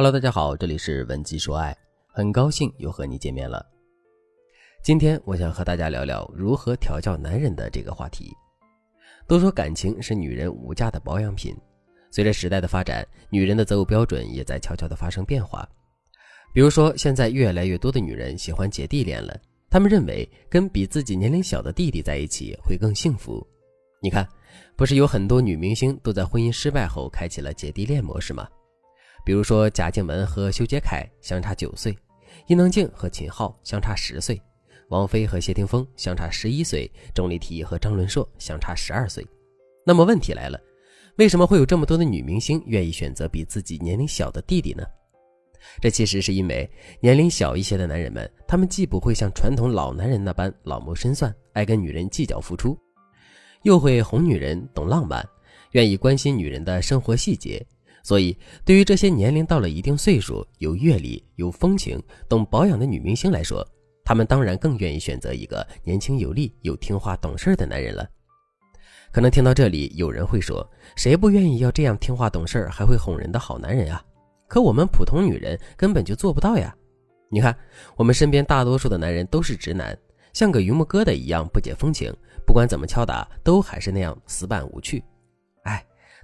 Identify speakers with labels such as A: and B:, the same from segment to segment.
A: Hello，大家好，这里是文姬说爱，很高兴又和你见面了。今天我想和大家聊聊如何调教男人的这个话题。都说感情是女人无价的保养品，随着时代的发展，女人的择偶标准也在悄悄地发生变化。比如说，现在越来越多的女人喜欢姐弟恋了，她们认为跟比自己年龄小的弟弟在一起会更幸福。你看，不是有很多女明星都在婚姻失败后开启了姐弟恋模式吗？比如说贾静雯和修杰楷相差九岁，伊能静和秦昊相差十岁，王菲和谢霆锋相差十一岁，钟丽缇和张伦硕相差十二岁。那么问题来了，为什么会有这么多的女明星愿意选择比自己年龄小的弟弟呢？这其实是因为年龄小一些的男人们，他们既不会像传统老男人那般老谋深算，爱跟女人计较付出，又会哄女人、懂浪漫，愿意关心女人的生活细节。所以，对于这些年龄到了一定岁数、有阅历、有风情、懂保养的女明星来说，她们当然更愿意选择一个年轻有力、又听话懂事的男人了。可能听到这里，有人会说：“谁不愿意要这样听话懂事还会哄人的好男人啊？”可我们普通女人根本就做不到呀！你看，我们身边大多数的男人都是直男，像个榆木疙瘩一样不解风情，不管怎么敲打，都还是那样死板无趣。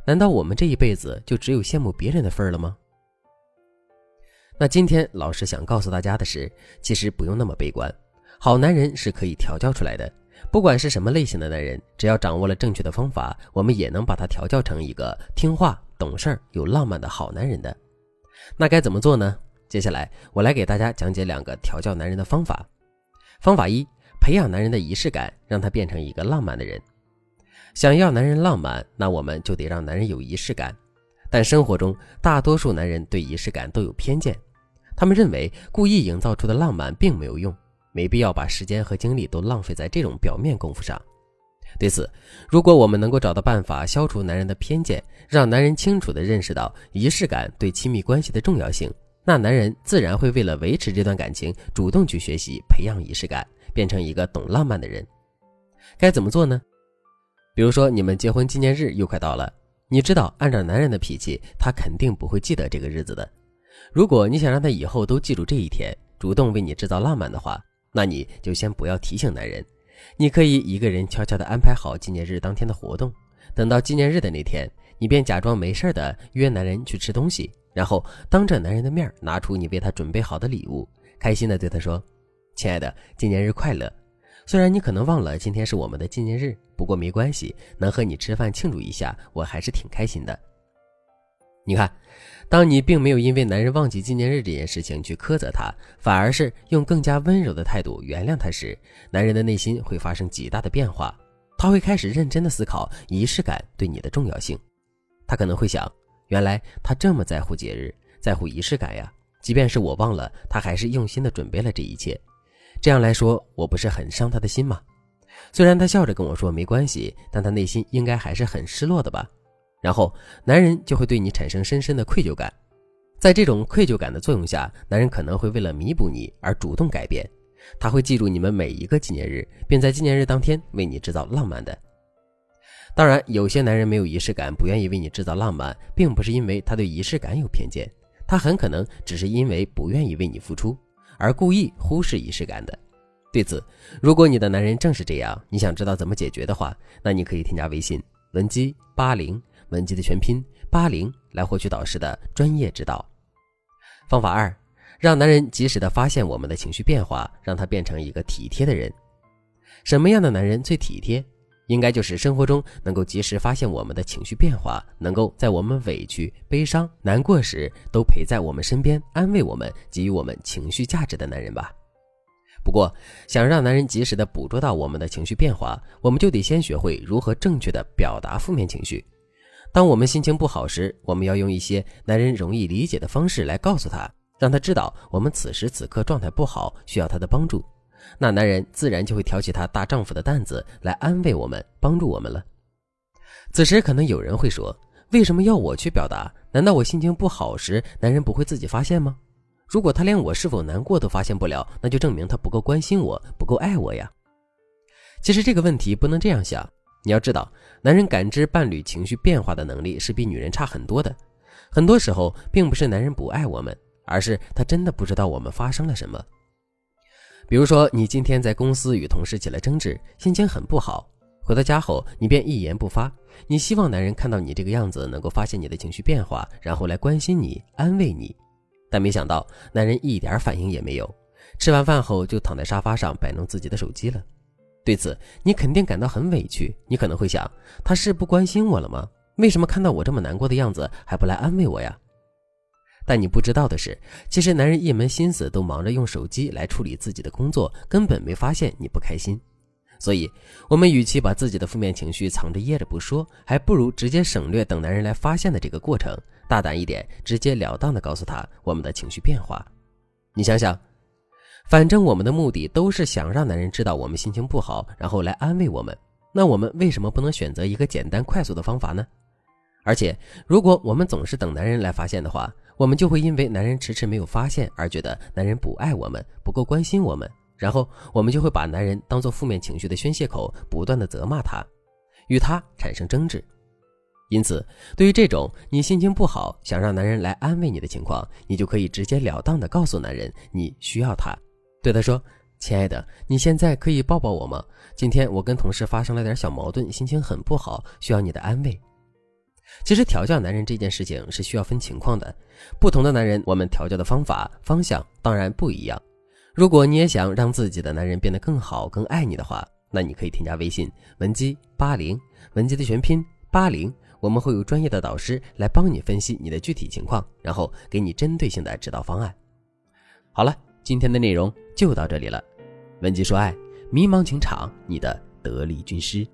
A: 难道我们这一辈子就只有羡慕别人的份儿了吗？那今天老师想告诉大家的是，其实不用那么悲观，好男人是可以调教出来的。不管是什么类型的男人，只要掌握了正确的方法，我们也能把他调教成一个听话、懂事儿、有浪漫的好男人的。那该怎么做呢？接下来我来给大家讲解两个调教男人的方法。方法一：培养男人的仪式感，让他变成一个浪漫的人。想要男人浪漫，那我们就得让男人有仪式感。但生活中，大多数男人对仪式感都有偏见，他们认为故意营造出的浪漫并没有用，没必要把时间和精力都浪费在这种表面功夫上。对此，如果我们能够找到办法消除男人的偏见，让男人清楚地认识到仪式感对亲密关系的重要性，那男人自然会为了维持这段感情，主动去学习培养仪式感，变成一个懂浪漫的人。该怎么做呢？比如说，你们结婚纪念日又快到了，你知道，按照男人的脾气，他肯定不会记得这个日子的。如果你想让他以后都记住这一天，主动为你制造浪漫的话，那你就先不要提醒男人，你可以一个人悄悄地安排好纪念日当天的活动。等到纪念日的那天，你便假装没事的约男人去吃东西，然后当着男人的面拿出你为他准备好的礼物，开心的对他说：“亲爱的，纪念日快乐。”虽然你可能忘了今天是我们的纪念日，不过没关系，能和你吃饭庆祝一下，我还是挺开心的。你看，当你并没有因为男人忘记纪念日这件事情去苛责他，反而是用更加温柔的态度原谅他时，男人的内心会发生极大的变化，他会开始认真的思考仪式感对你的重要性。他可能会想，原来他这么在乎节日，在乎仪式感呀，即便是我忘了，他还是用心的准备了这一切。这样来说，我不是很伤他的心吗？虽然他笑着跟我说没关系，但他内心应该还是很失落的吧。然后，男人就会对你产生深深的愧疚感，在这种愧疚感的作用下，男人可能会为了弥补你而主动改变，他会记住你们每一个纪念日，并在纪念日当天为你制造浪漫的。当然，有些男人没有仪式感，不愿意为你制造浪漫，并不是因为他对仪式感有偏见，他很可能只是因为不愿意为你付出。而故意忽视仪式感的，对此，如果你的男人正是这样，你想知道怎么解决的话，那你可以添加微信文姬八零，文姬的全拼八零，来获取导师的专业指导。方法二，让男人及时的发现我们的情绪变化，让他变成一个体贴的人。什么样的男人最体贴？应该就是生活中能够及时发现我们的情绪变化，能够在我们委屈、悲伤、难过时都陪在我们身边，安慰我们，给予我们情绪价值的男人吧。不过，想让男人及时的捕捉到我们的情绪变化，我们就得先学会如何正确的表达负面情绪。当我们心情不好时，我们要用一些男人容易理解的方式来告诉他，让他知道我们此时此刻状态不好，需要他的帮助。那男人自然就会挑起他大丈夫的担子来安慰我们、帮助我们了。此时可能有人会说：“为什么要我去表达？难道我心情不好时，男人不会自己发现吗？如果他连我是否难过都发现不了，那就证明他不够关心我、不够爱我呀。”其实这个问题不能这样想。你要知道，男人感知伴侣情绪变化的能力是比女人差很多的。很多时候并不是男人不爱我们，而是他真的不知道我们发生了什么。比如说，你今天在公司与同事起了争执，心情很不好，回到家后你便一言不发。你希望男人看到你这个样子，能够发现你的情绪变化，然后来关心你、安慰你。但没想到，男人一点反应也没有。吃完饭后就躺在沙发上摆弄自己的手机了。对此，你肯定感到很委屈。你可能会想，他是不关心我了吗？为什么看到我这么难过的样子还不来安慰我呀？但你不知道的是，其实男人一门心思都忙着用手机来处理自己的工作，根本没发现你不开心。所以，我们与其把自己的负面情绪藏着掖着不说，还不如直接省略等男人来发现的这个过程，大胆一点，直截了当的告诉他我们的情绪变化。你想想，反正我们的目的都是想让男人知道我们心情不好，然后来安慰我们。那我们为什么不能选择一个简单快速的方法呢？而且，如果我们总是等男人来发现的话，我们就会因为男人迟迟没有发现而觉得男人不爱我们，不够关心我们，然后我们就会把男人当做负面情绪的宣泄口，不断的责骂他，与他产生争执。因此，对于这种你心情不好，想让男人来安慰你的情况，你就可以直截了当的告诉男人你需要他，对他说：“亲爱的，你现在可以抱抱我吗？今天我跟同事发生了点小矛盾，心情很不好，需要你的安慰。”其实调教男人这件事情是需要分情况的，不同的男人，我们调教的方法方向当然不一样。如果你也想让自己的男人变得更好、更爱你的话，那你可以添加微信文姬八零，文姬的全拼八零，我们会有专业的导师来帮你分析你的具体情况，然后给你针对性的指导方案。好了，今天的内容就到这里了，文姬说爱，迷茫情场你的得力军师。